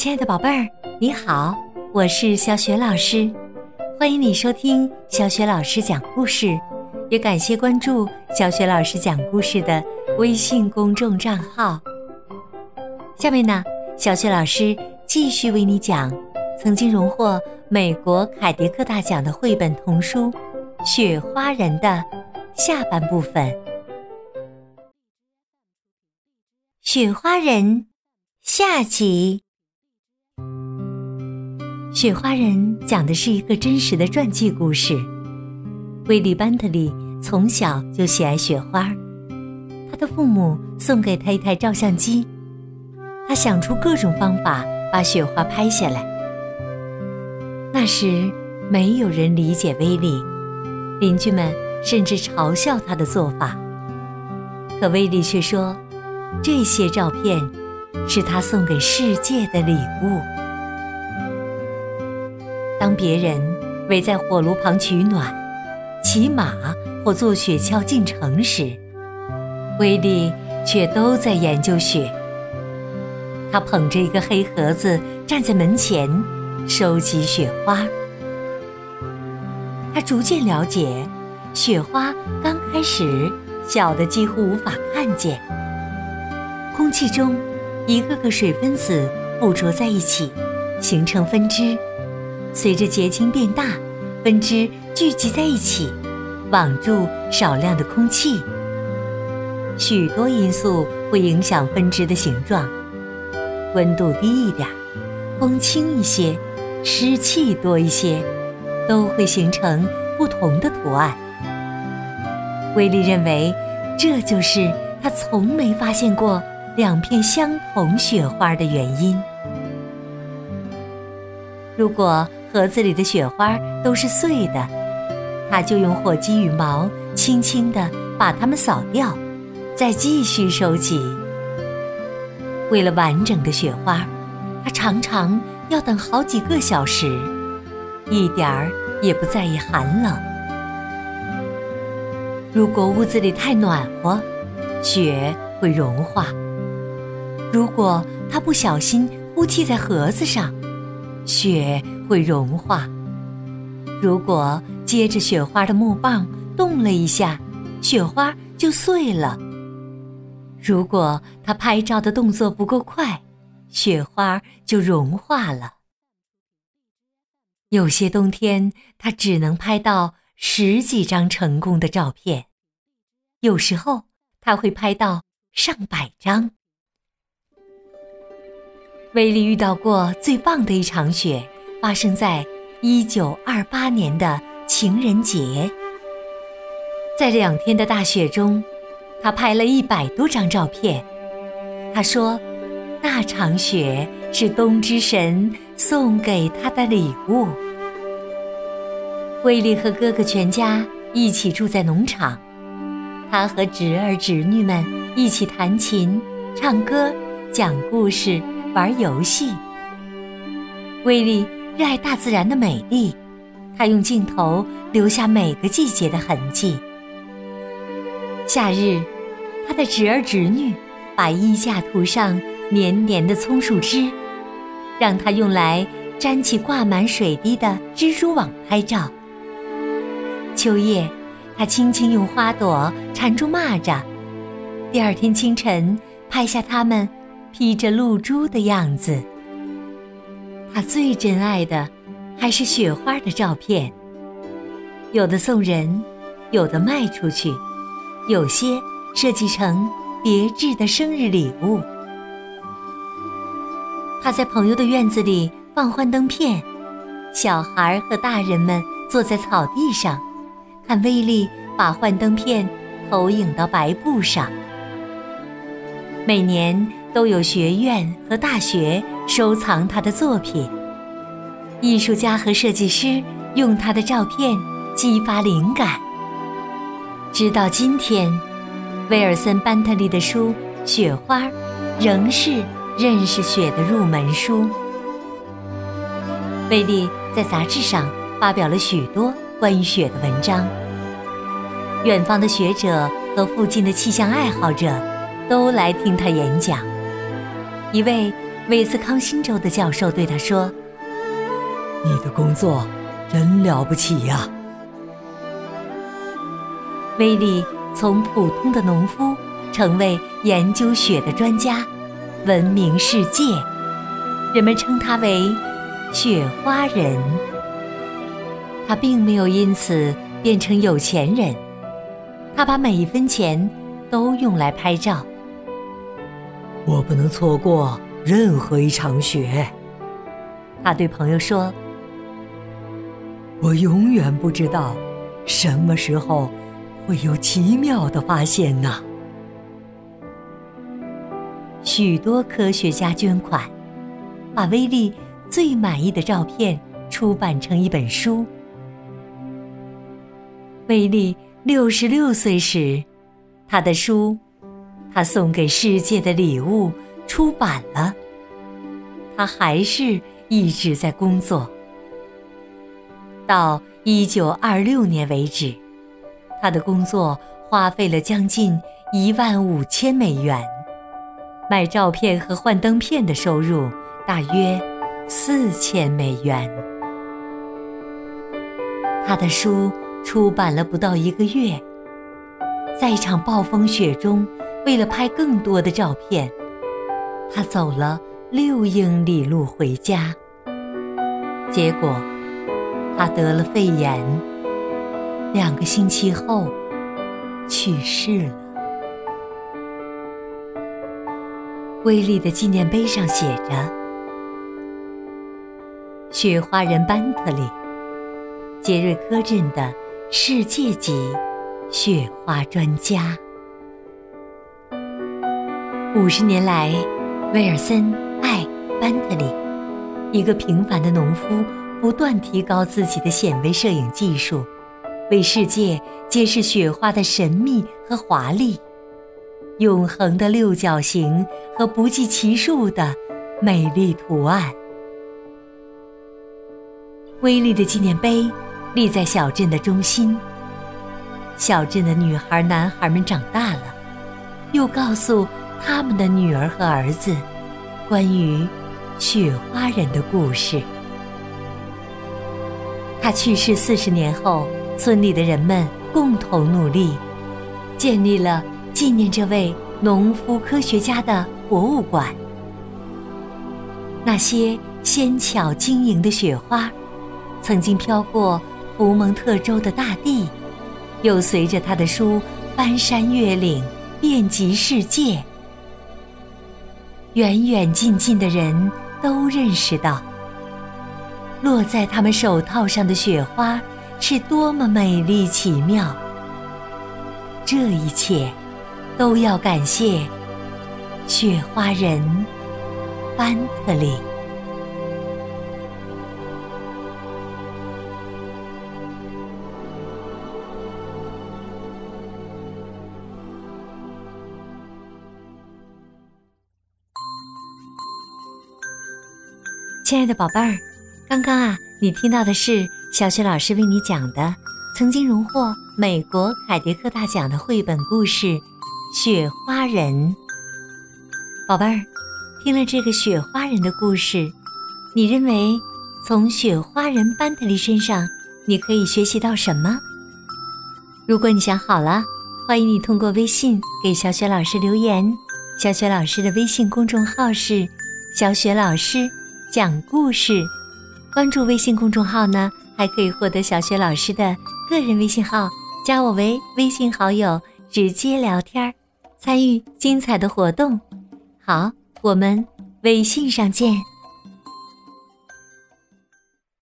亲爱的宝贝儿，你好，我是小雪老师，欢迎你收听小雪老师讲故事，也感谢关注小雪老师讲故事的微信公众账号。下面呢，小雪老师继续为你讲曾经荣获美国凯迪克大奖的绘本童书《雪花人》的下半部分，《雪花人》下集。雪花人讲的是一个真实的传记故事。威利·班特利从小就喜爱雪花，他的父母送给他一台照相机，他想出各种方法把雪花拍下来。那时没有人理解威利，邻居们甚至嘲笑他的做法。可威利却说，这些照片是他送给世界的礼物。当别人围在火炉旁取暖、骑马或坐雪橇进城时，威利却都在研究雪。他捧着一个黑盒子站在门前，收集雪花。他逐渐了解，雪花刚开始小的几乎无法看见。空气中一个个水分子附着在一起，形成分支。随着结晶变大，分支聚集在一起，网住少量的空气。许多因素会影响分支的形状：温度低一点，风轻一些，湿气多一些，都会形成不同的图案。威利认为，这就是他从没发现过两片相同雪花的原因。如果盒子里的雪花都是碎的，他就用火鸡羽毛轻轻地把它们扫掉，再继续收集。为了完整的雪花，他常常要等好几个小时，一点儿也不在意寒冷。如果屋子里太暖和，雪会融化；如果他不小心呼气在盒子上，雪。会融化。如果接着雪花的木棒动了一下，雪花就碎了。如果他拍照的动作不够快，雪花就融化了。有些冬天，他只能拍到十几张成功的照片；有时候，他会拍到上百张。威利遇到过最棒的一场雪。发生在一九二八年的情人节，在两天的大雪中，他拍了一百多张照片。他说，那场雪是冬之神送给他的礼物。威利和哥哥全家一起住在农场，他和侄儿侄女们一起弹琴、唱歌、讲故事、玩游戏。威利。热爱大自然的美丽，他用镜头留下每个季节的痕迹。夏日，他的侄儿侄女把衣架涂上黏黏的葱树枝，让他用来粘起挂满水滴的蜘蛛网拍照。秋夜，他轻轻用花朵缠住蚂蚱，第二天清晨拍下它们披着露珠的样子。他最珍爱的还是雪花的照片，有的送人，有的卖出去，有些设计成别致的生日礼物。他在朋友的院子里放幻灯片，小孩和大人们坐在草地上，看威利把幻灯片投影到白布上。每年都有学院和大学。收藏他的作品，艺术家和设计师用他的照片激发灵感。直到今天，威尔森·班特利的书《雪花》仍是认识雪的入门书。威利在杂志上发表了许多关于雪的文章，远方的学者和附近的气象爱好者都来听他演讲。一位。威斯康星州的教授对他说：“你的工作真了不起呀！”威利从普通的农夫成为研究雪的专家，闻名世界。人们称他为“雪花人”。他并没有因此变成有钱人，他把每一分钱都用来拍照。我不能错过任何一场雪，他对朋友说：“我永远不知道什么时候。”会有奇妙的发现呢！许多科学家捐款，把威利最满意的照片出版成一本书。威利六十六岁时，他的书《他送给世界的礼物》出版了。他还是一直在工作，到一九二六年为止。他的工作花费了将近一万五千美元，卖照片和幻灯片的收入大约四千美元。他的书出版了不到一个月，在一场暴风雪中，为了拍更多的照片，他走了六英里路回家。结果，他得了肺炎。两个星期后，去世了。威利的纪念碑上写着：“雪花人班特里，杰瑞科镇的世界级雪花专家。”五十年来，威尔森·艾·班特里，一个平凡的农夫，不断提高自己的显微摄影技术。为世界揭示雪花的神秘和华丽，永恒的六角形和不计其数的美丽图案。威力的纪念碑立在小镇的中心。小镇的女孩、男孩们长大了，又告诉他们的女儿和儿子关于雪花人的故事。他去世四十年后。村里的人们共同努力，建立了纪念这位农夫科学家的博物馆。那些纤巧晶莹的雪花，曾经飘过福蒙特州的大地，又随着他的书翻山越岭，遍及世界。远远近近的人都认识到，落在他们手套上的雪花。是多么美丽奇妙！这一切都要感谢雪花人班特里。亲爱的宝贝儿，刚刚啊，你听到的是。小雪老师为你讲的曾经荣获美国凯迪克大奖的绘本故事《雪花人》。宝贝儿，听了这个雪花人的故事，你认为从雪花人班特利身上你可以学习到什么？如果你想好了，欢迎你通过微信给小雪老师留言。小雪老师的微信公众号是“小雪老师讲故事”，关注微信公众号呢。还可以获得小雪老师的个人微信号，加我为微信好友，直接聊天儿，参与精彩的活动。好，我们微信上见。